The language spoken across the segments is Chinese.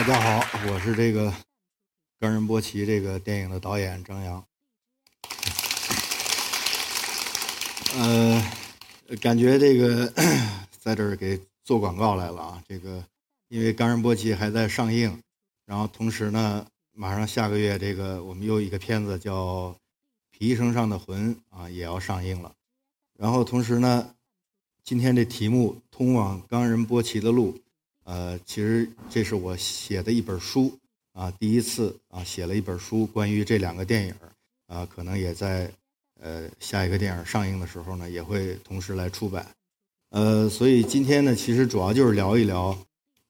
大家好，我是这个《冈仁波齐》这个电影的导演张扬。呃，感觉这个 在这儿给做广告来了啊。这个因为《冈仁波齐》还在上映，然后同时呢，马上下个月这个我们又一个片子叫《皮医生上的魂》啊也要上映了。然后同时呢，今天这题目《通往冈仁波齐的路》。呃，其实这是我写的一本书啊，第一次啊写了一本书关于这两个电影啊，可能也在呃下一个电影上映的时候呢，也会同时来出版。呃，所以今天呢，其实主要就是聊一聊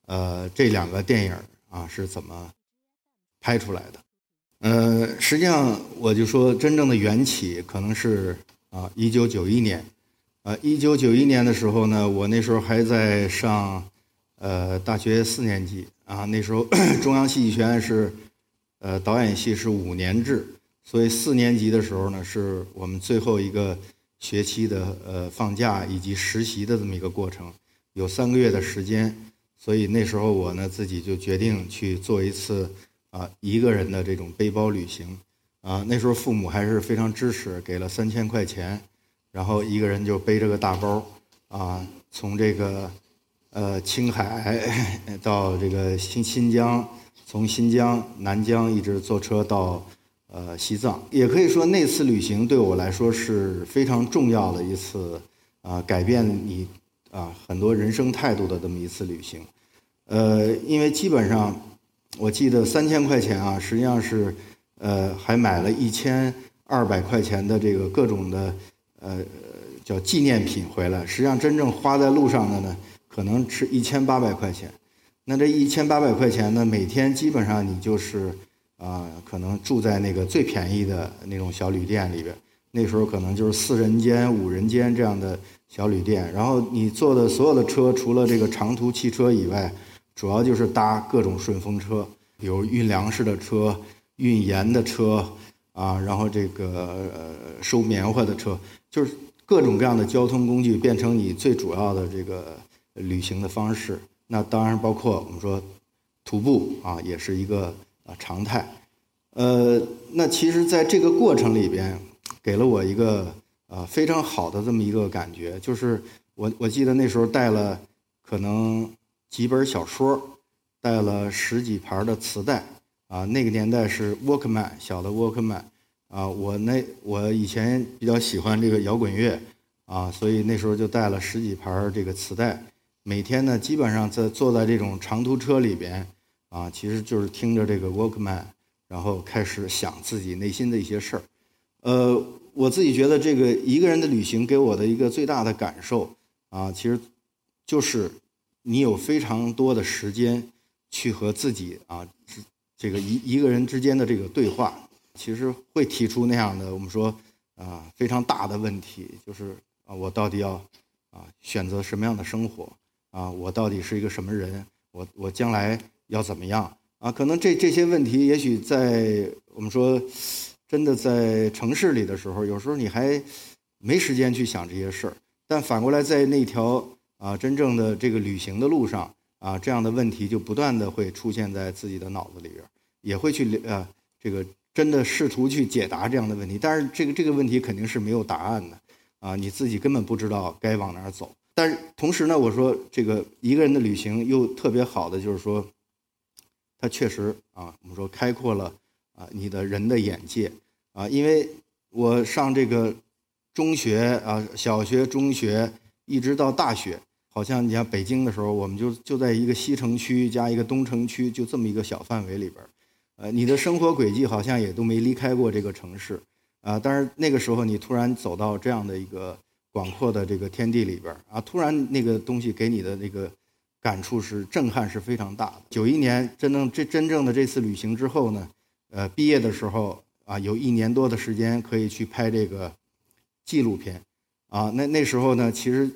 呃这两个电影啊是怎么拍出来的。呃，实际上我就说真正的缘起可能是啊，一九九一年，呃，一九九一年的时候呢，我那时候还在上。呃，大学四年级。啊，那时候 中央戏剧学院是，呃，导演系是五年制，所以四年级的时候呢，是我们最后一个学期的呃放假以及实习的这么一个过程，有三个月的时间，所以那时候我呢自己就决定去做一次啊一个人的这种背包旅行，啊，那时候父母还是非常支持，给了三千块钱，然后一个人就背着个大包，啊，从这个。呃，青海到这个新新疆，从新疆南疆一直坐车到呃西藏，也可以说那次旅行对我来说是非常重要的一次啊，改变你啊很多人生态度的这么一次旅行。呃，因为基本上我记得三千块钱啊，实际上是呃还买了一千二百块钱的这个各种的呃叫纪念品回来，实际上真正花在路上的呢。可能是一千八百块钱，那这一千八百块钱呢？每天基本上你就是啊，可能住在那个最便宜的那种小旅店里边。那时候可能就是四人间、五人间这样的小旅店。然后你坐的所有的车，除了这个长途汽车以外，主要就是搭各种顺风车，比如运粮食的车、运盐的车啊，然后这个呃收棉花的车，就是各种各样的交通工具变成你最主要的这个。旅行的方式，那当然包括我们说徒步啊，也是一个啊常态。呃，那其实在这个过程里边，给了我一个呃非常好的这么一个感觉，就是我我记得那时候带了可能几本小说，带了十几盘的磁带啊，那个年代是 Walkman 小的 Walkman 啊，我那我以前比较喜欢这个摇滚乐啊，所以那时候就带了十几盘这个磁带。每天呢，基本上在坐在这种长途车里边，啊，其实就是听着这个 Walkman，然后开始想自己内心的一些事儿。呃，我自己觉得这个一个人的旅行给我的一个最大的感受，啊，其实就是你有非常多的时间去和自己啊，这个一一个人之间的这个对话，其实会提出那样的我们说啊非常大的问题，就是啊，我到底要啊选择什么样的生活？啊，我到底是一个什么人？我我将来要怎么样？啊，可能这这些问题，也许在我们说真的在城市里的时候，有时候你还没时间去想这些事儿。但反过来，在那条啊真正的这个旅行的路上啊，这样的问题就不断的会出现在自己的脑子里边，也会去呃这个真的试图去解答这样的问题。但是这个这个问题肯定是没有答案的啊，你自己根本不知道该往哪儿走。但是同时呢，我说这个一个人的旅行又特别好的就是说，他确实啊，我们说开阔了啊你的人的眼界啊，因为我上这个中学啊，小学、中学一直到大学，好像你像北京的时候，我们就就在一个西城区加一个东城区，就这么一个小范围里边呃，你的生活轨迹好像也都没离开过这个城市啊。但是那个时候你突然走到这样的一个。广阔的这个天地里边啊，突然那个东西给你的那个感触是震撼是非常大的。九一年真正这真正的这次旅行之后呢，呃，毕业的时候啊，有一年多的时间可以去拍这个纪录片啊。那那时候呢，其实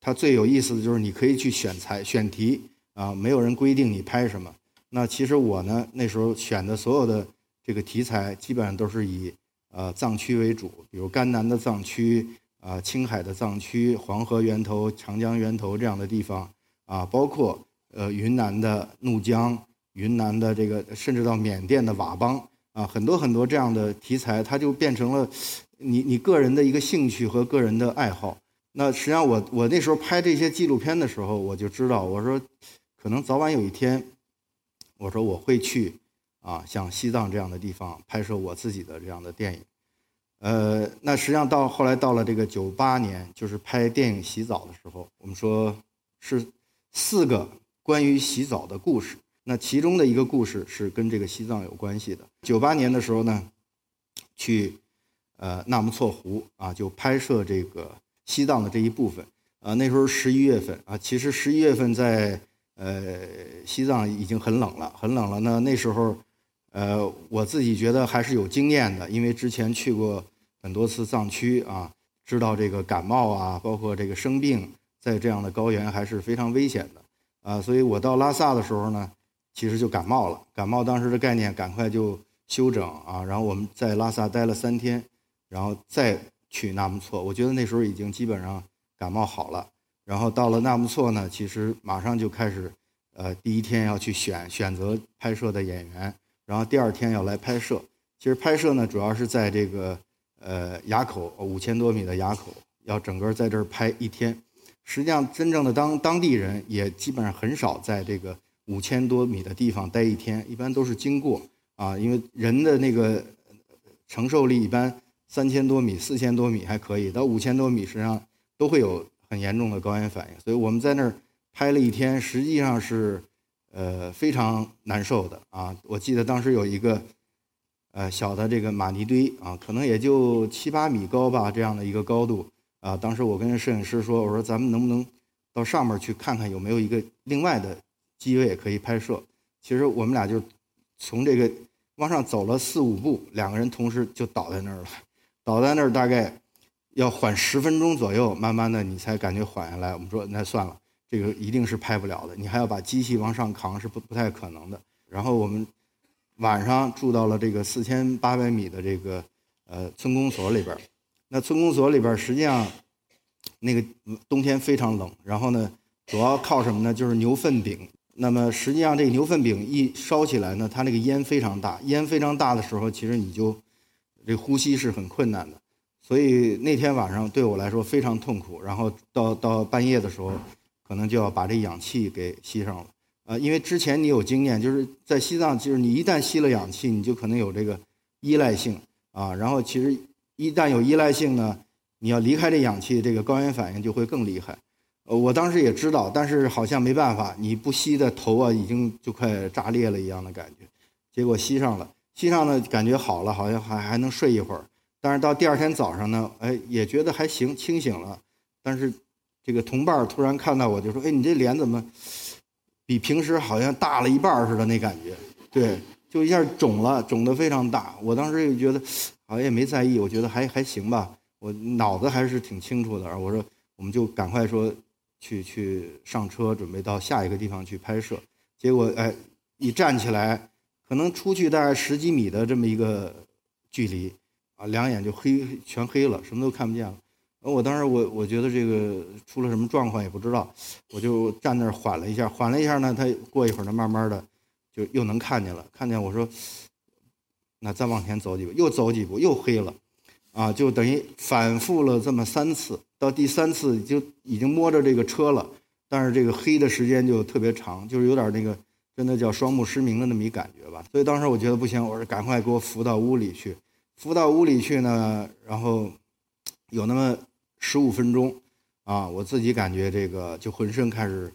它最有意思的就是你可以去选材选题啊，没有人规定你拍什么。那其实我呢，那时候选的所有的这个题材基本上都是以呃藏区为主，比如甘南的藏区。啊，青海的藏区、黄河源头、长江源头这样的地方啊，包括呃云南的怒江、云南的这个，甚至到缅甸的佤邦啊，很多很多这样的题材，它就变成了你你个人的一个兴趣和个人的爱好。那实际上我我那时候拍这些纪录片的时候，我就知道，我说可能早晚有一天，我说我会去啊，像西藏这样的地方拍摄我自己的这样的电影。呃，那实际上到后来到了这个九八年，就是拍电影《洗澡》的时候，我们说是四个关于洗澡的故事。那其中的一个故事是跟这个西藏有关系的。九八年的时候呢，去呃纳木错湖啊，就拍摄这个西藏的这一部分。啊，那时候十一月份啊，其实十一月份在呃西藏已经很冷了，很冷了呢。那时候。呃，我自己觉得还是有经验的，因为之前去过很多次藏区啊，知道这个感冒啊，包括这个生病，在这样的高原还是非常危险的啊。所以我到拉萨的时候呢，其实就感冒了。感冒当时的概念，赶快就休整啊。然后我们在拉萨待了三天，然后再去纳木错。我觉得那时候已经基本上感冒好了。然后到了纳木错呢，其实马上就开始，呃，第一天要去选选择拍摄的演员。然后第二天要来拍摄，其实拍摄呢，主要是在这个呃垭口五千多米的垭口，要整个在这儿拍一天。实际上，真正的当当地人也基本上很少在这个五千多米的地方待一天，一般都是经过啊，因为人的那个承受力一般三千多米、四千多米还可以，到五千多米实际上都会有很严重的高原反应。所以我们在那儿拍了一天，实际上是。呃，非常难受的啊！我记得当时有一个，呃，小的这个马尼堆啊，可能也就七八米高吧，这样的一个高度啊。当时我跟摄影师说：“我说咱们能不能到上面去看看有没有一个另外的机位可以拍摄？”其实我们俩就从这个往上走了四五步，两个人同时就倒在那儿了。倒在那儿大概要缓十分钟左右，慢慢的你才感觉缓下来。我们说那算了。这个一定是拍不了的，你还要把机器往上扛，是不不太可能的。然后我们晚上住到了这个四千八百米的这个呃村公所里边那村公所里边实际上那个冬天非常冷。然后呢，主要靠什么呢？就是牛粪饼。那么实际上这个牛粪饼一烧起来呢，它那个烟非常大，烟非常大的时候，其实你就这呼吸是很困难的。所以那天晚上对我来说非常痛苦。然后到到半夜的时候。可能就要把这氧气给吸上了，呃，因为之前你有经验，就是在西藏，就是你一旦吸了氧气，你就可能有这个依赖性啊。然后其实一旦有依赖性呢，你要离开这氧气，这个高原反应就会更厉害。呃，我当时也知道，但是好像没办法，你不吸的头啊，已经就快炸裂了一样的感觉。结果吸上了，吸上了感觉好了，好像还还能睡一会儿。但是到第二天早上呢，哎，也觉得还行，清醒了，但是。这个同伴突然看到我就说：“哎，你这脸怎么比平时好像大了一半似的？那感觉，对，就一下肿了，肿得非常大。我当时就觉得，好像也没在意，我觉得还还行吧。我脑子还是挺清楚的。我说，我们就赶快说去去上车，准备到下一个地方去拍摄。结果，哎，一站起来，可能出去大概十几米的这么一个距离，啊，两眼就黑，全黑了，什么都看不见了。”我当时我我觉得这个出了什么状况也不知道，我就站那儿缓了一下，缓了一下呢，他过一会儿呢，慢慢的就又能看见了，看见我说，那再往前走几步，又走几步又黑了，啊，就等于反复了这么三次，到第三次就已经摸着这个车了，但是这个黑的时间就特别长，就是有点那个真的叫双目失明的那么一感觉吧，所以当时我觉得不行，我说赶快给我扶到屋里去，扶到屋里去呢，然后有那么。十五分钟，啊，我自己感觉这个就浑身开始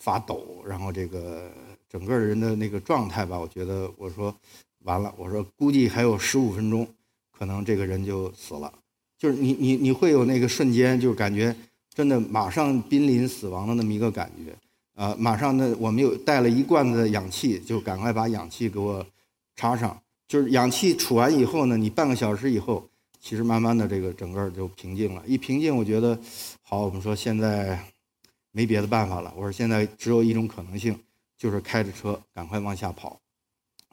发抖，然后这个整个人的那个状态吧，我觉得我说完了，我说估计还有十五分钟，可能这个人就死了。就是你你你会有那个瞬间，就感觉真的马上濒临死亡的那么一个感觉，啊，马上呢，我们又带了一罐子氧气，就赶快把氧气给我插上。就是氧气储完以后呢，你半个小时以后。其实慢慢的，这个整个就平静了。一平静，我觉得，好，我们说现在没别的办法了。我说现在只有一种可能性，就是开着车赶快往下跑。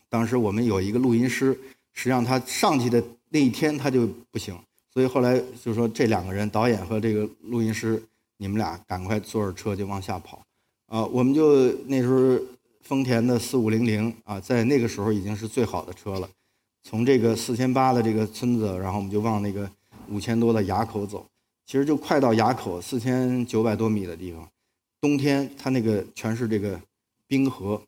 当时我们有一个录音师，实际上他上去的那一天他就不行，所以后来就说这两个人，导演和这个录音师，你们俩赶快坐着车就往下跑。啊，我们就那时候丰田的四五零零啊，在那个时候已经是最好的车了。从这个四千八的这个村子，然后我们就往那个五千多的垭口走，其实就快到垭口四千九百多米的地方。冬天它那个全是这个冰河，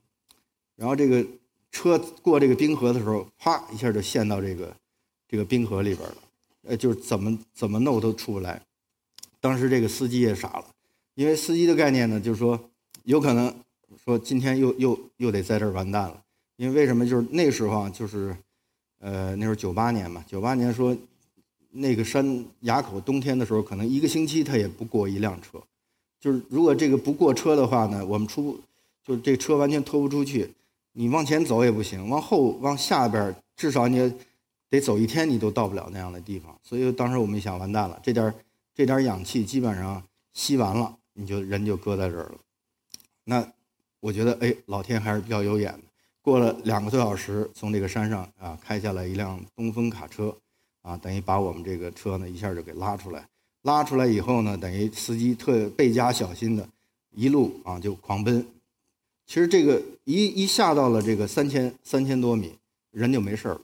然后这个车过这个冰河的时候，啪一下就陷到这个这个冰河里边了，呃，就是怎么怎么弄都出不来。当时这个司机也傻了，因为司机的概念呢，就是说有可能说今天又又又得在这儿完蛋了，因为为什么？就是那时候啊，就是呃那时候九八年嘛，九八年说那个山垭口冬天的时候，可能一个星期他也不过一辆车。就是如果这个不过车的话呢，我们出就是这车完全拖不出去，你往前走也不行，往后往下边至少你得走一天，你都到不了那样的地方。所以当时我们想，完蛋了，这点这点氧气基本上吸完了，你就人就搁在这儿了。那我觉得，哎，老天还是比较有眼的。过了两个多小时，从这个山上啊开下来一辆东风卡车，啊，等于把我们这个车呢一下就给拉出来。拉出来以后呢，等于司机特倍加小心的，一路啊就狂奔。其实这个一一下到了这个三千三千多米，人就没事儿了。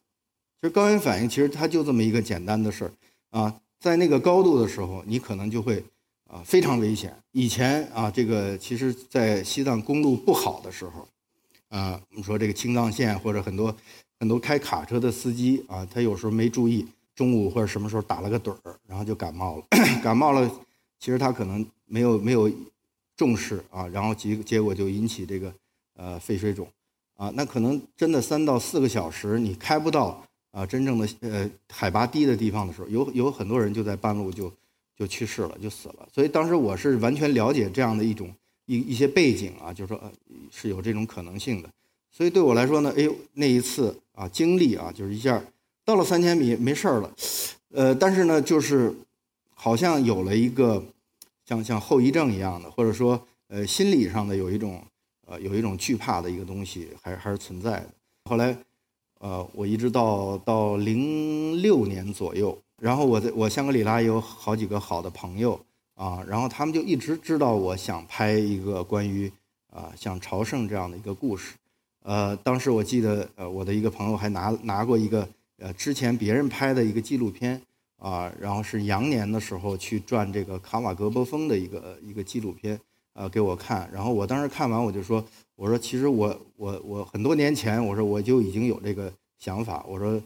其实高原反应其实它就这么一个简单的事儿啊，在那个高度的时候，你可能就会啊非常危险。以前啊，这个其实在西藏公路不好的时候，啊，我们说这个青藏线或者很多很多开卡车的司机啊，他有时候没注意。中午或者什么时候打了个盹儿，然后就感冒了。感冒了，其实他可能没有没有重视啊，然后结结果就引起这个呃肺水肿啊。那可能真的三到四个小时你开不到啊真正的呃海拔低的地方的时候，有有很多人就在半路就就去世了，就死了。所以当时我是完全了解这样的一种一一些背景啊，就是说呃是有这种可能性的。所以对我来说呢，哎呦那一次啊经历啊就是一下。到了三千米没事儿了，呃，但是呢，就是好像有了一个像像后遗症一样的，或者说呃心理上的有一种呃有一种惧怕的一个东西，还还是存在的。后来，呃，我一直到到零六年左右，然后我在我香格里拉有好几个好的朋友啊，然后他们就一直知道我想拍一个关于啊像朝圣这样的一个故事，呃，当时我记得呃我的一个朋友还拿拿过一个。呃，之前别人拍的一个纪录片啊，然后是羊年的时候去转这个卡瓦格博峰的一个一个纪录片，呃，给我看。然后我当时看完，我就说，我说其实我我我很多年前，我说我就已经有这个想法，我说，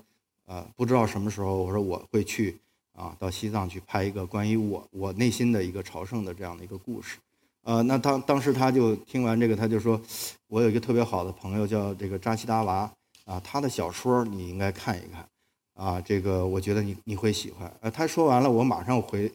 呃，不知道什么时候，我说我会去啊，到西藏去拍一个关于我我内心的一个朝圣的这样的一个故事。呃，那当当时他就听完这个，他就说，我有一个特别好的朋友叫这个扎西达娃。啊，他的小说你应该看一看，啊，这个我觉得你你会喜欢。呃，他说完了，我马上回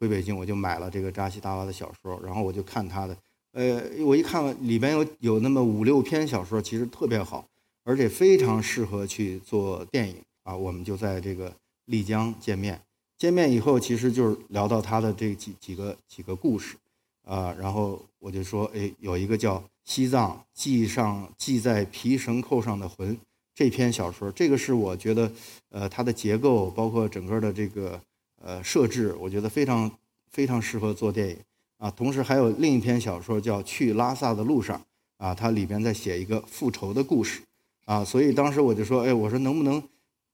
回北京，我就买了这个扎西达娃的小说，然后我就看他的。呃，我一看里边有有那么五六篇小说，其实特别好，而且非常适合去做电影啊。我们就在这个丽江见面，见面以后，其实就是聊到他的这几几个几个故事，啊，然后我就说，哎，有一个叫西藏系上系在皮绳扣上的魂。这篇小说，这个是我觉得，呃，它的结构包括整个的这个呃设置，我觉得非常非常适合做电影啊。同时还有另一篇小说叫《去拉萨的路上》啊，它里边在写一个复仇的故事啊。所以当时我就说，哎，我说能不能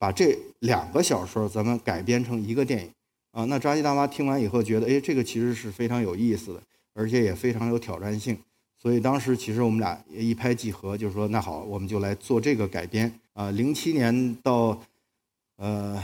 把这两个小说咱们改编成一个电影啊？那扎西大妈听完以后觉得，哎，这个其实是非常有意思的，而且也非常有挑战性。所以当时其实我们俩一拍即合，就是说那好，我们就来做这个改编啊。零七年到呃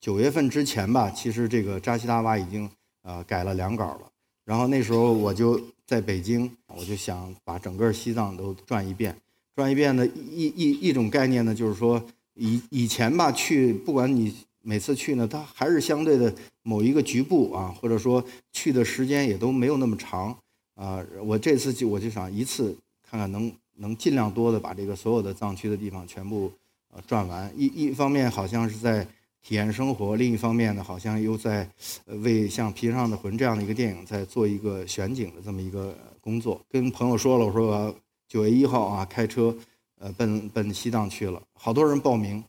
九月份之前吧，其实这个扎西达瓦已经呃改了两稿了。然后那时候我就在北京，我就想把整个西藏都转一遍。转一遍的一一一种概念呢，就是说以以前吧去，不管你每次去呢，它还是相对的某一个局部啊，或者说去的时间也都没有那么长。啊，我这次就我就想一次看看能能尽量多的把这个所有的藏区的地方全部呃转完。一一方面好像是在体验生活，另一方面呢，好像又在为像《皮上的魂》这样的一个电影在做一个选景的这么一个工作。跟朋友说了，我说九月一号啊，开车呃奔奔西藏去了，好多人报名，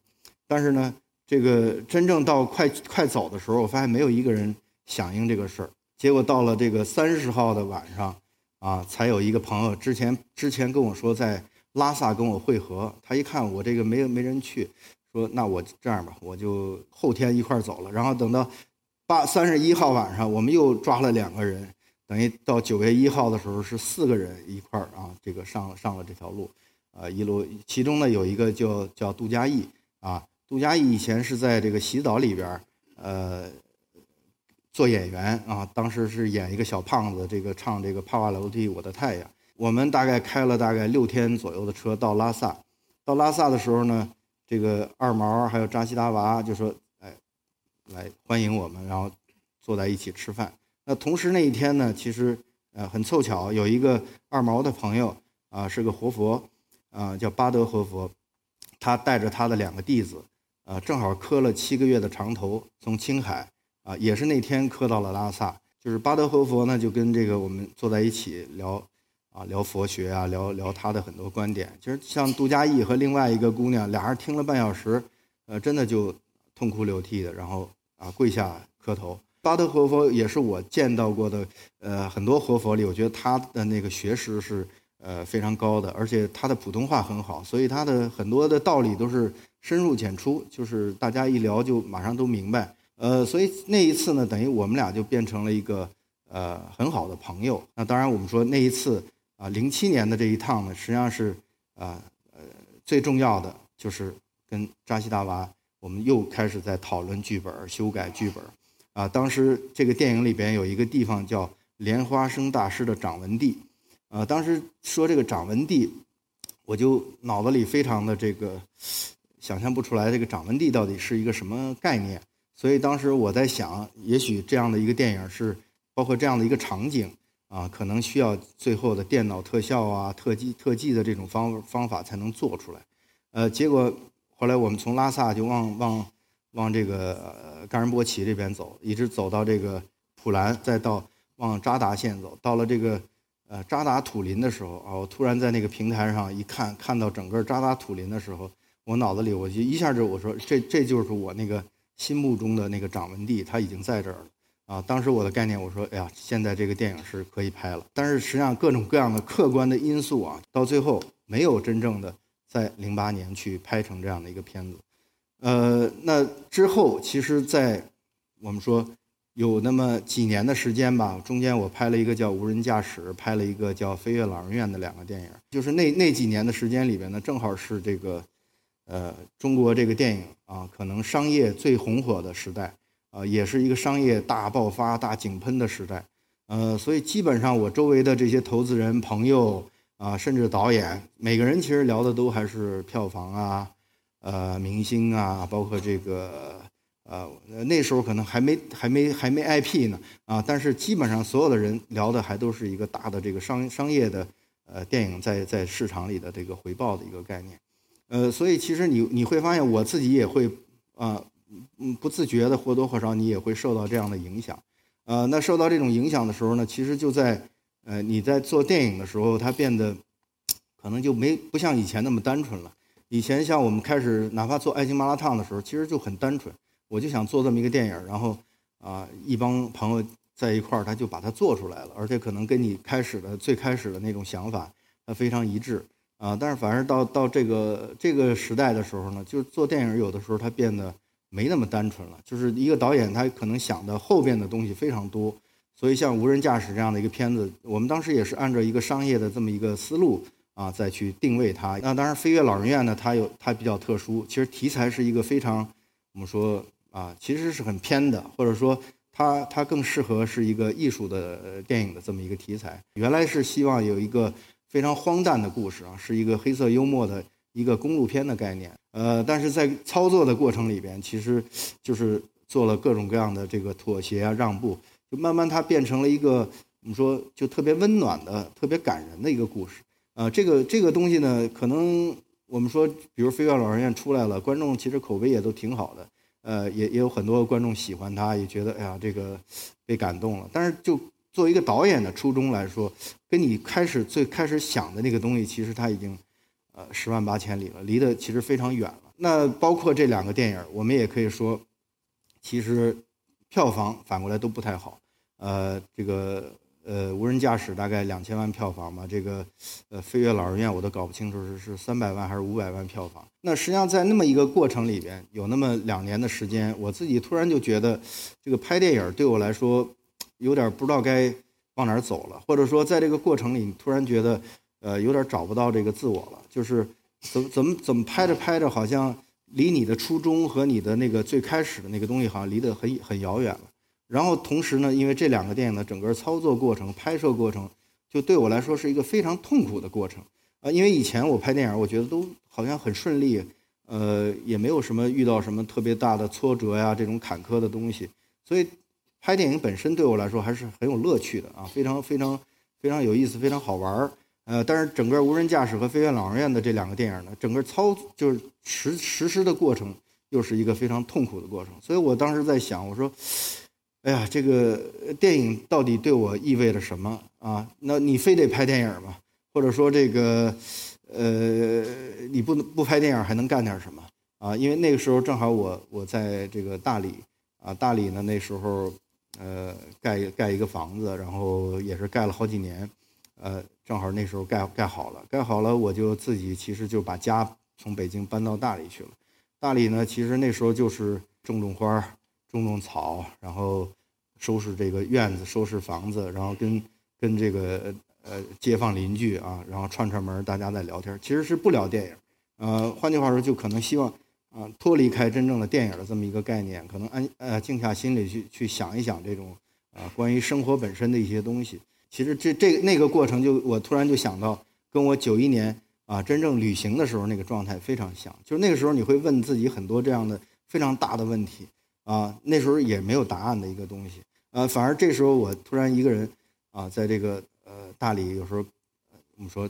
但是呢，这个真正到快快走的时候，我发现没有一个人响应这个事儿。结果到了这个三十号的晚上，啊，才有一个朋友之前之前跟我说在拉萨跟我会合，他一看我这个没没人去，说那我这样吧，我就后天一块走了。然后等到八三十一号晚上，我们又抓了两个人，等于到九月一号的时候是四个人一块儿啊，这个上上了这条路，啊一路，其中呢有一个叫叫杜嘉义啊，杜嘉义以前是在这个洗澡里边呃。做演员啊，当时是演一个小胖子，这个唱这个帕瓦罗蒂《我的太阳》。我们大概开了大概六天左右的车到拉萨，到拉萨的时候呢，这个二毛还有扎西达娃就说：“哎，来欢迎我们，然后坐在一起吃饭。”那同时那一天呢，其实呃很凑巧，有一个二毛的朋友啊，是个活佛啊，叫巴德活佛，他带着他的两个弟子，啊，正好磕了七个月的长头，从青海。啊，也是那天磕到了拉萨，就是巴德活佛呢，就跟这个我们坐在一起聊，啊，聊佛学啊，聊聊他的很多观点。其实像杜嘉义和另外一个姑娘，俩人听了半小时，呃，真的就痛哭流涕的，然后啊跪下磕头。巴德活佛也是我见到过的，呃，很多活佛里，我觉得他的那个学识是呃非常高的，而且他的普通话很好，所以他的很多的道理都是深入浅出，就是大家一聊就马上都明白。呃，所以那一次呢，等于我们俩就变成了一个呃很好的朋友。那当然，我们说那一次啊，零七年的这一趟呢，实际上是啊呃最重要的就是跟扎西达娃，我们又开始在讨论剧本、修改剧本。啊，当时这个电影里边有一个地方叫莲花生大师的掌纹地，啊，当时说这个掌纹地，我就脑子里非常的这个想象不出来这个掌纹地到底是一个什么概念。所以当时我在想，也许这样的一个电影是包括这样的一个场景啊，可能需要最后的电脑特效啊、特技、特技的这种方方法才能做出来。呃，结果后来我们从拉萨就往往往这个冈仁波齐这边走，一直走到这个普兰，再到往扎达县走。到了这个呃扎达土林的时候啊，我突然在那个平台上一看，看到整个扎达土林的时候，我脑子里我就一下就我说这这就是我那个。心目中的那个掌纹地，他已经在这儿了啊！当时我的概念，我说：“哎呀，现在这个电影是可以拍了。”但是实际上，各种各样的客观的因素啊，到最后没有真正的在零八年去拍成这样的一个片子。呃，那之后，其实，在我们说有那么几年的时间吧，中间我拍了一个叫《无人驾驶》，拍了一个叫《飞越老人院》的两个电影。就是那那几年的时间里边呢，正好是这个。呃，中国这个电影啊，可能商业最红火的时代，啊，也是一个商业大爆发、大井喷的时代。呃，所以基本上我周围的这些投资人朋友啊，甚至导演，每个人其实聊的都还是票房啊，呃，明星啊，包括这个呃，那时候可能还没还没还没 IP 呢啊，但是基本上所有的人聊的还都是一个大的这个商商业的呃电影在在市场里的这个回报的一个概念。呃，所以其实你你会发现，我自己也会啊，嗯，不自觉的或多或少你也会受到这样的影响，呃，那受到这种影响的时候呢，其实就在呃你在做电影的时候，它变得可能就没不像以前那么单纯了。以前像我们开始哪怕做《爱情麻辣烫》的时候，其实就很单纯，我就想做这么一个电影，然后啊一帮朋友在一块儿，他就把它做出来了，而且可能跟你开始的最开始的那种想法，它非常一致。啊，但是反而到到这个这个时代的时候呢，就是做电影有的时候它变得没那么单纯了。就是一个导演他可能想的后边的东西非常多，所以像《无人驾驶》这样的一个片子，我们当时也是按照一个商业的这么一个思路啊再去定位它。那当然，《飞越老人院》呢，它有它比较特殊，其实题材是一个非常我们说啊，其实是很偏的，或者说它它更适合是一个艺术的电影的这么一个题材。原来是希望有一个。非常荒诞的故事啊，是一个黑色幽默的一个公路片的概念。呃，但是在操作的过程里边，其实就是做了各种各样的这个妥协啊、让步，就慢慢它变成了一个我们说就特别温暖的、特别感人的一个故事。呃，这个这个东西呢，可能我们说，比如《飞越老人院》出来了，观众其实口碑也都挺好的。呃，也也有很多观众喜欢他，也觉得哎呀，这个被感动了。但是就作为一个导演的初衷来说，跟你开始最开始想的那个东西，其实它已经，呃，十万八千里了，离得其实非常远了。那包括这两个电影，我们也可以说，其实票房反过来都不太好。呃，这个呃，无人驾驶大概两千万票房吧，这个，呃，飞跃老人院我都搞不清楚是是三百万还是五百万票房。那实际上在那么一个过程里边，有那么两年的时间，我自己突然就觉得，这个拍电影对我来说，有点不知道该往哪儿走了，或者说在这个过程里，突然觉得，呃，有点找不到这个自我了，就是怎么怎么怎么拍着拍着，好像离你的初衷和你的那个最开始的那个东西，好像离得很很遥远了。然后同时呢，因为这两个电影的整个操作过程、拍摄过程，就对我来说是一个非常痛苦的过程啊。因为以前我拍电影，我觉得都好像很顺利，呃，也没有什么遇到什么特别大的挫折呀，这种坎坷的东西。所以拍电影本身对我来说还是很有乐趣的啊，非常非常非常有意思，非常好玩儿。呃，但是整个无人驾驶和飞跃老人院的这两个电影呢，整个操就是实实施的过程又是一个非常痛苦的过程。所以我当时在想，我说。哎呀，这个电影到底对我意味着什么啊？那你非得拍电影吗？或者说这个，呃，你不能不拍电影还能干点什么啊？因为那个时候正好我我在这个大理啊，大理呢那时候呃盖盖一个房子，然后也是盖了好几年，呃，正好那时候盖盖好了，盖好了我就自己其实就把家从北京搬到大理去了。大理呢，其实那时候就是种种花。种种草，然后收拾这个院子，收拾房子，然后跟跟这个呃街坊邻居啊，然后串串门，大家在聊天，其实是不聊电影，呃，换句话说，就可能希望啊脱离开真正的电影的这么一个概念，可能安呃静下心里去去想一想这种啊关于生活本身的一些东西。其实这这那个过程，就我突然就想到，跟我九一年啊真正旅行的时候那个状态非常像，就是那个时候你会问自己很多这样的非常大的问题。啊，那时候也没有答案的一个东西，呃，反而这时候我突然一个人，啊，在这个呃大理，有时候我们说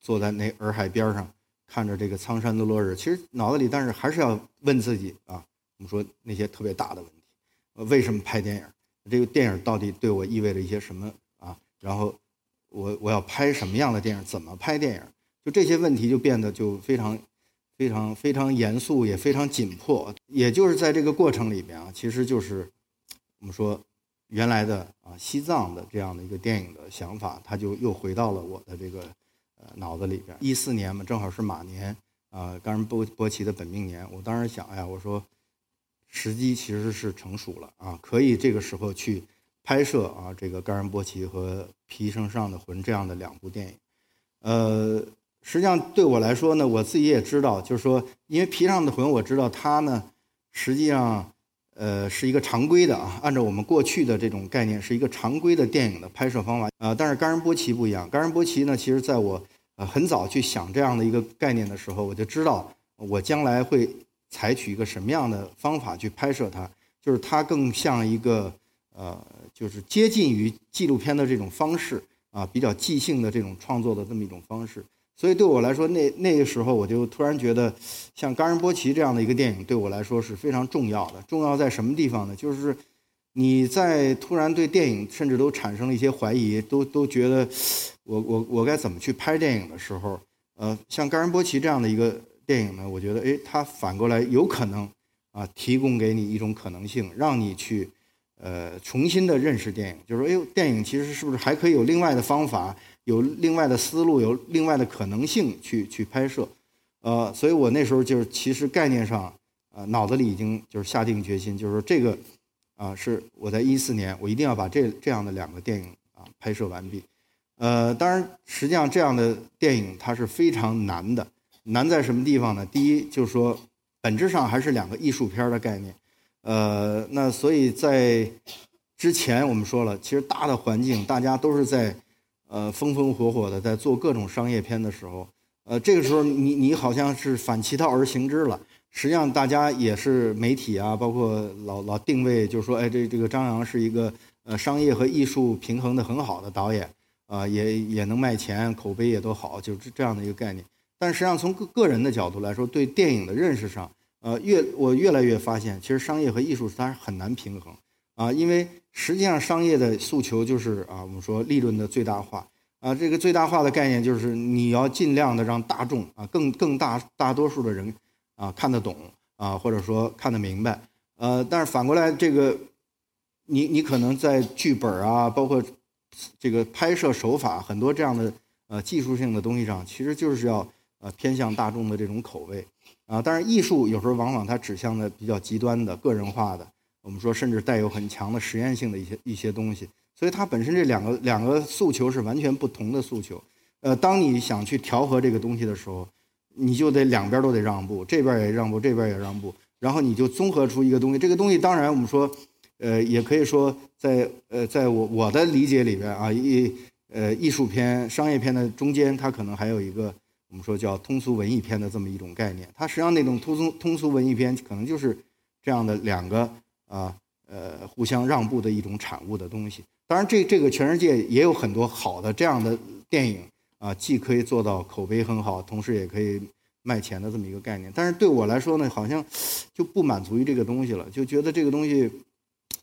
坐在那洱海边上，看着这个苍山的落日，其实脑子里但是还是要问自己啊，我们说那些特别大的问题，为什么拍电影？这个电影到底对我意味着一些什么啊？然后我我要拍什么样的电影？怎么拍电影？就这些问题就变得就非常。非常非常严肃，也非常紧迫。也就是在这个过程里边啊，其实就是我们说原来的啊西藏的这样的一个电影的想法，它就又回到了我的这个呃脑子里边。一四年嘛，正好是马年啊，冈仁波波齐的本命年。我当时想，哎呀，我说时机其实是成熟了啊，可以这个时候去拍摄啊这个冈仁波齐和皮绳上的魂这样的两部电影，呃。实际上对我来说呢，我自己也知道，就是说，因为《皮上的魂》，我知道它呢，实际上，呃，是一个常规的啊，按照我们过去的这种概念，是一个常规的电影的拍摄方法啊。但是《冈仁波齐》不一样，《冈仁波齐》呢，其实在我呃很早去想这样的一个概念的时候，我就知道我将来会采取一个什么样的方法去拍摄它，就是它更像一个呃，就是接近于纪录片的这种方式啊，比较即兴的这种创作的这么一种方式。所以对我来说，那那个时候我就突然觉得，像《冈仁波齐》这样的一个电影，对我来说是非常重要的。重要在什么地方呢？就是你在突然对电影甚至都产生了一些怀疑，都都觉得我我我该怎么去拍电影的时候，呃，像《冈仁波齐》这样的一个电影呢，我觉得，哎，它反过来有可能啊，提供给你一种可能性，让你去呃重新的认识电影，就是说，哎呦，电影其实是不是还可以有另外的方法？有另外的思路，有另外的可能性去去拍摄，呃，所以我那时候就是其实概念上，呃，脑子里已经就是下定决心，就是说这个，啊，是我在一四年我一定要把这这样的两个电影啊拍摄完毕，呃，当然实际上这样的电影它是非常难的，难在什么地方呢？第一就是说本质上还是两个艺术片的概念，呃，那所以在之前我们说了，其实大的环境大家都是在。呃，风风火火的在做各种商业片的时候，呃，这个时候你你好像是反其道而行之了。实际上，大家也是媒体啊，包括老老定位，就是说，哎，这这个张扬是一个呃商业和艺术平衡的很好的导演，啊，也也能卖钱，口碑也都好，就是这样的一个概念。但实际上，从个个人的角度来说，对电影的认识上，呃，越我越来越发现，其实商业和艺术它是很难平衡。啊，因为实际上商业的诉求就是啊，我们说利润的最大化啊，这个最大化的概念就是你要尽量的让大众啊，更更大大多数的人啊看得懂啊，或者说看得明白，呃，但是反过来这个，你你可能在剧本啊，包括这个拍摄手法很多这样的呃技术性的东西上，其实就是要呃偏向大众的这种口味啊。但是艺术有时候往往它指向的比较极端的个人化的，我们说甚至带有很强的实验性的一些一些东西。所以它本身这两个两个诉求是完全不同的诉求。呃，当你想去调和这个东西的时候，你就得两边都得让步，这边也让步，这边也让步，然后你就综合出一个东西。这个东西当然我们说，呃，也可以说在呃，在我我的理解里边啊，艺呃艺术片、商业片的中间，它可能还有一个我们说叫通俗文艺片的这么一种概念。它实际上那种通俗通俗文艺片可能就是这样的两个啊呃互相让步的一种产物的东西。当然，这这个全世界也有很多好的这样的电影。啊，既可以做到口碑很好，同时也可以卖钱的这么一个概念。但是对我来说呢，好像就不满足于这个东西了，就觉得这个东西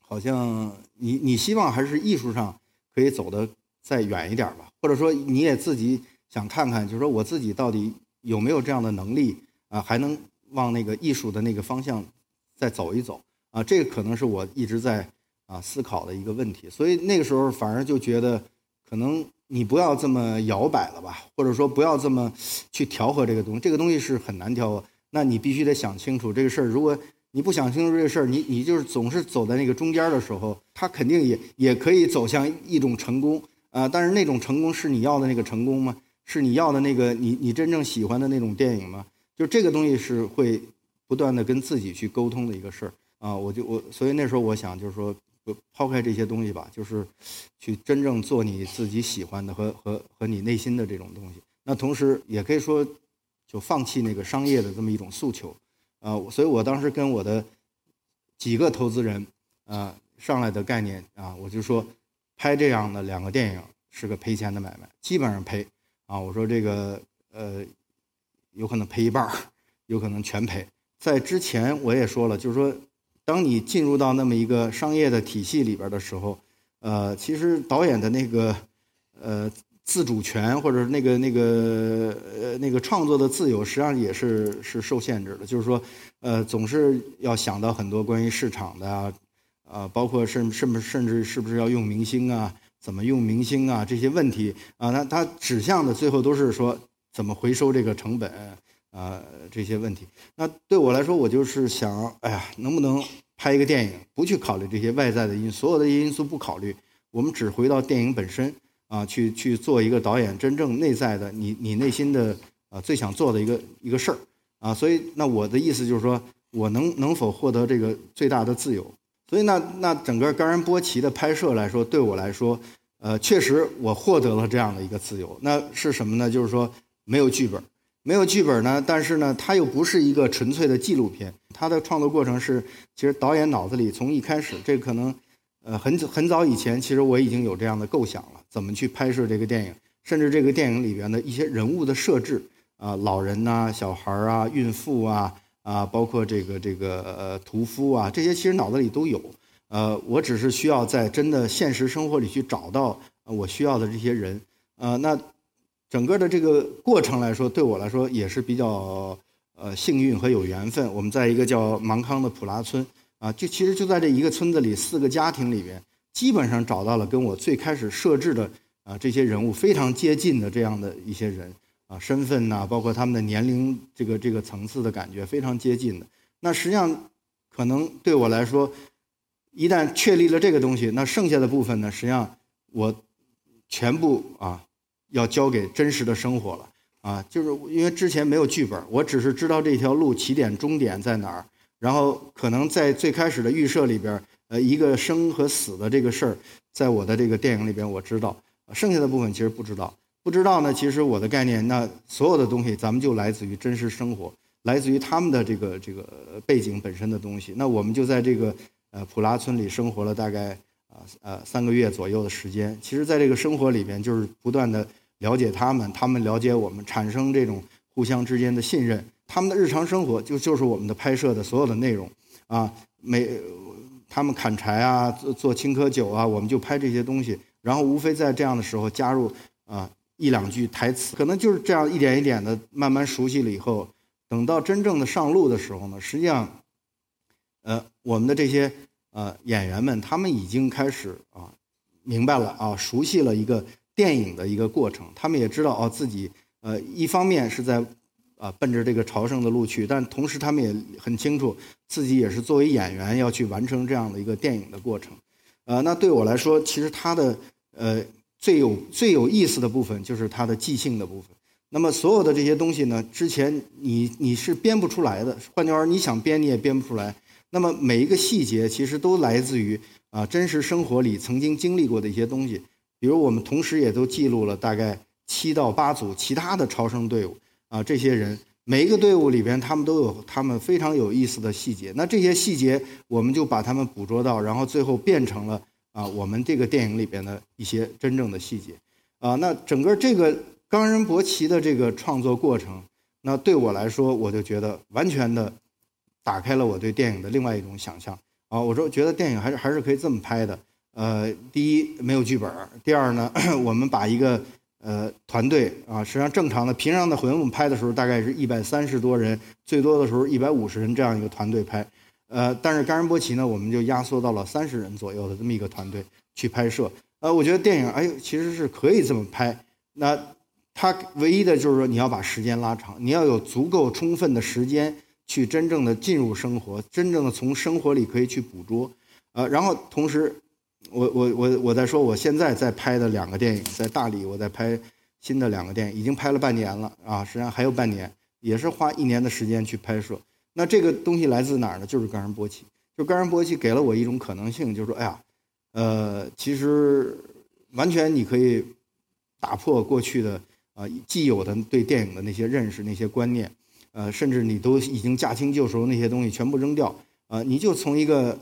好像你你希望还是艺术上可以走得再远一点吧，或者说你也自己想看看，就是说我自己到底有没有这样的能力啊，还能往那个艺术的那个方向再走一走啊？这个可能是我一直在啊思考的一个问题。所以那个时候反而就觉得可能。你不要这么摇摆了吧，或者说不要这么去调和这个东西，这个东西是很难调和。那你必须得想清楚这个事儿。如果你不想清楚这个事儿，你你就是总是走在那个中间的时候，它肯定也也可以走向一种成功啊。但是那种成功是你要的那个成功吗？是你要的那个你你真正喜欢的那种电影吗？就这个东西是会不断的跟自己去沟通的一个事儿啊。我就我所以那时候我想就是说。抛开这些东西吧，就是去真正做你自己喜欢的和和和你内心的这种东西。那同时也可以说，就放弃那个商业的这么一种诉求。啊，所以我当时跟我的几个投资人啊上来的概念啊，我就说拍这样的两个电影是个赔钱的买卖，基本上赔。啊，我说这个呃，有可能赔一半儿，有可能全赔。在之前我也说了，就是说。当你进入到那么一个商业的体系里边的时候，呃，其实导演的那个呃自主权或者那个那个呃那个创作的自由，实际上也是是受限制的。就是说，呃，总是要想到很多关于市场的啊，啊，包括甚甚甚至是不是要用明星啊，怎么用明星啊这些问题啊，那它指向的最后都是说怎么回收这个成本。啊，这些问题，那对我来说，我就是想，哎呀，能不能拍一个电影，不去考虑这些外在的因，所有的因素不考虑，我们只回到电影本身啊，去去做一个导演真正内在的，你你内心的啊最想做的一个一个事儿啊，所以那我的意思就是说，我能能否获得这个最大的自由？所以那那整个冈仁波齐的拍摄来说，对我来说，呃，确实我获得了这样的一个自由。那是什么呢？就是说没有剧本。没有剧本呢，但是呢，它又不是一个纯粹的纪录片。它的创作过程是，其实导演脑子里从一开始，这可能，呃，很很早以前，其实我已经有这样的构想了，怎么去拍摄这个电影，甚至这个电影里边的一些人物的设置，啊，老人呐，小孩啊，孕妇啊，啊，包括这个这个呃屠夫啊，这些其实脑子里都有。呃，我只是需要在真的现实生活里去找到我需要的这些人，呃，那。整个的这个过程来说，对我来说也是比较呃幸运和有缘分。我们在一个叫芒康的普拉村啊，就其实就在这一个村子里，四个家庭里边，基本上找到了跟我最开始设置的啊这些人物非常接近的这样的一些人啊，身份呐，包括他们的年龄这个这个层次的感觉非常接近的。那实际上可能对我来说，一旦确立了这个东西，那剩下的部分呢，实际上我全部啊。要交给真实的生活了啊！就是因为之前没有剧本，我只是知道这条路起点、终点在哪儿，然后可能在最开始的预设里边，呃，一个生和死的这个事儿，在我的这个电影里边我知道，剩下的部分其实不知道。不知道呢，其实我的概念，那所有的东西咱们就来自于真实生活，来自于他们的这个这个背景本身的东西。那我们就在这个呃普拉村里生活了大概啊呃三个月左右的时间。其实，在这个生活里边，就是不断的。了解他们，他们了解我们，产生这种互相之间的信任。他们的日常生活就就是我们的拍摄的所有的内容啊，每他们砍柴啊，做做青稞酒啊，我们就拍这些东西。然后无非在这样的时候加入啊一两句台词，可能就是这样一点一点的慢慢熟悉了以后，等到真正的上路的时候呢，实际上，呃，我们的这些呃演员们，他们已经开始啊。明白了啊，熟悉了一个电影的一个过程，他们也知道哦自己呃一方面是在啊奔着这个朝圣的路去，但同时他们也很清楚自己也是作为演员要去完成这样的一个电影的过程。呃，那对我来说，其实他的呃最有最有意思的部分就是他的即兴的部分。那么所有的这些东西呢，之前你你是编不出来的。换句话说，你想编你也编不出来。那么每一个细节其实都来自于啊真实生活里曾经经历过的一些东西。比如我们同时也都记录了大概七到八组其他的超生队伍啊，这些人每一个队伍里边他们都有他们非常有意思的细节。那这些细节我们就把他们捕捉到，然后最后变成了啊我们这个电影里边的一些真正的细节啊。那整个这个。冈仁波齐的这个创作过程，那对我来说，我就觉得完全的打开了我对电影的另外一种想象啊！我说，觉得电影还是还是可以这么拍的。呃，第一没有剧本，第二呢，我们把一个呃团队啊，实际上正常的平常的回们拍的时候，大概是一百三十多人，最多的时候一百五十人这样一个团队拍。呃，但是冈仁波齐呢，我们就压缩到了三十人左右的这么一个团队去拍摄。呃，我觉得电影哎呦，其实是可以这么拍。那它唯一的就是说，你要把时间拉长，你要有足够充分的时间去真正的进入生活，真正的从生活里可以去捕捉，呃，然后同时，我我我我在说，我现在在拍的两个电影，在大理我在拍新的两个电影，已经拍了半年了啊，实际上还有半年，也是花一年的时间去拍摄。那这个东西来自哪儿呢？就是冈仁波齐，就冈仁波齐给了我一种可能性，就是说，哎呀，呃，其实完全你可以打破过去的。啊，既有的对电影的那些认识、那些观念，呃，甚至你都已经驾轻就熟那些东西全部扔掉，呃，你就从一个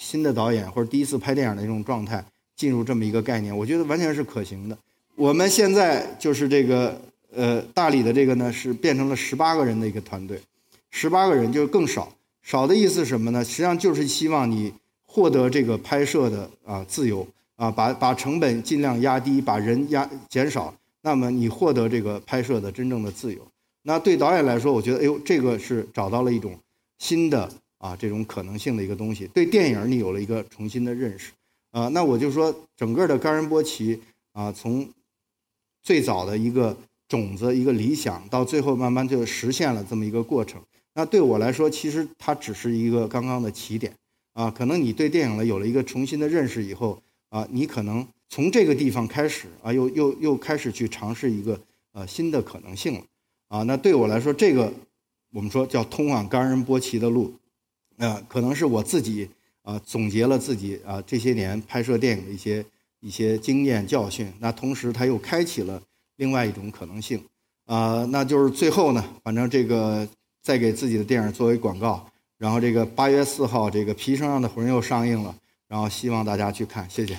新的导演或者第一次拍电影的一种状态进入这么一个概念，我觉得完全是可行的。我们现在就是这个，呃，大理的这个呢是变成了十八个人的一个团队，十八个人就更少，少的意思是什么呢？实际上就是希望你获得这个拍摄的啊自由啊，把把成本尽量压低，把人压减少。那么你获得这个拍摄的真正的自由，那对导演来说，我觉得，哎呦，这个是找到了一种新的啊这种可能性的一个东西，对电影你有了一个重新的认识，啊，那我就说整个的冈仁波齐啊，从最早的一个种子、一个理想，到最后慢慢就实现了这么一个过程。那对我来说，其实它只是一个刚刚的起点啊，可能你对电影呢有了一个重新的认识以后啊，你可能。从这个地方开始啊，又又又开始去尝试一个呃新的可能性了啊。那对我来说，这个我们说叫通往冈仁波齐的路，呃，可能是我自己啊总结了自己啊这些年拍摄电影的一些一些经验教训。那同时，他又开启了另外一种可能性啊。那就是最后呢，反正这个再给自己的电影作为广告，然后这个八月四号这个《皮生上的魂》又上映了，然后希望大家去看，谢谢。